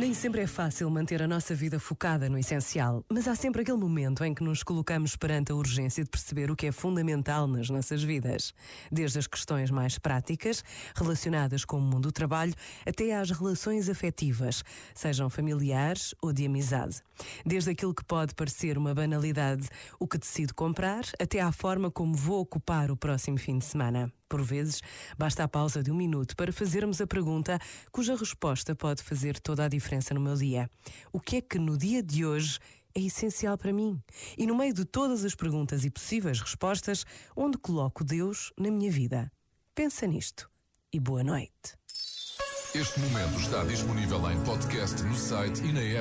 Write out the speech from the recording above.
Nem sempre é fácil manter a nossa vida focada no essencial, mas há sempre aquele momento em que nos colocamos perante a urgência de perceber o que é fundamental nas nossas vidas. Desde as questões mais práticas, relacionadas com o mundo do trabalho, até às relações afetivas, sejam familiares ou de amizade. Desde aquilo que pode parecer uma banalidade, o que decido comprar, até à forma como vou ocupar o próximo fim de semana. Por vezes, basta a pausa de um minuto para fazermos a pergunta cuja resposta pode fazer toda a diferença no meu dia. O que é que no dia de hoje é essencial para mim? E no meio de todas as perguntas e possíveis respostas, onde coloco Deus na minha vida? Pensa nisto e boa noite. Este momento está disponível em podcast no site e na app.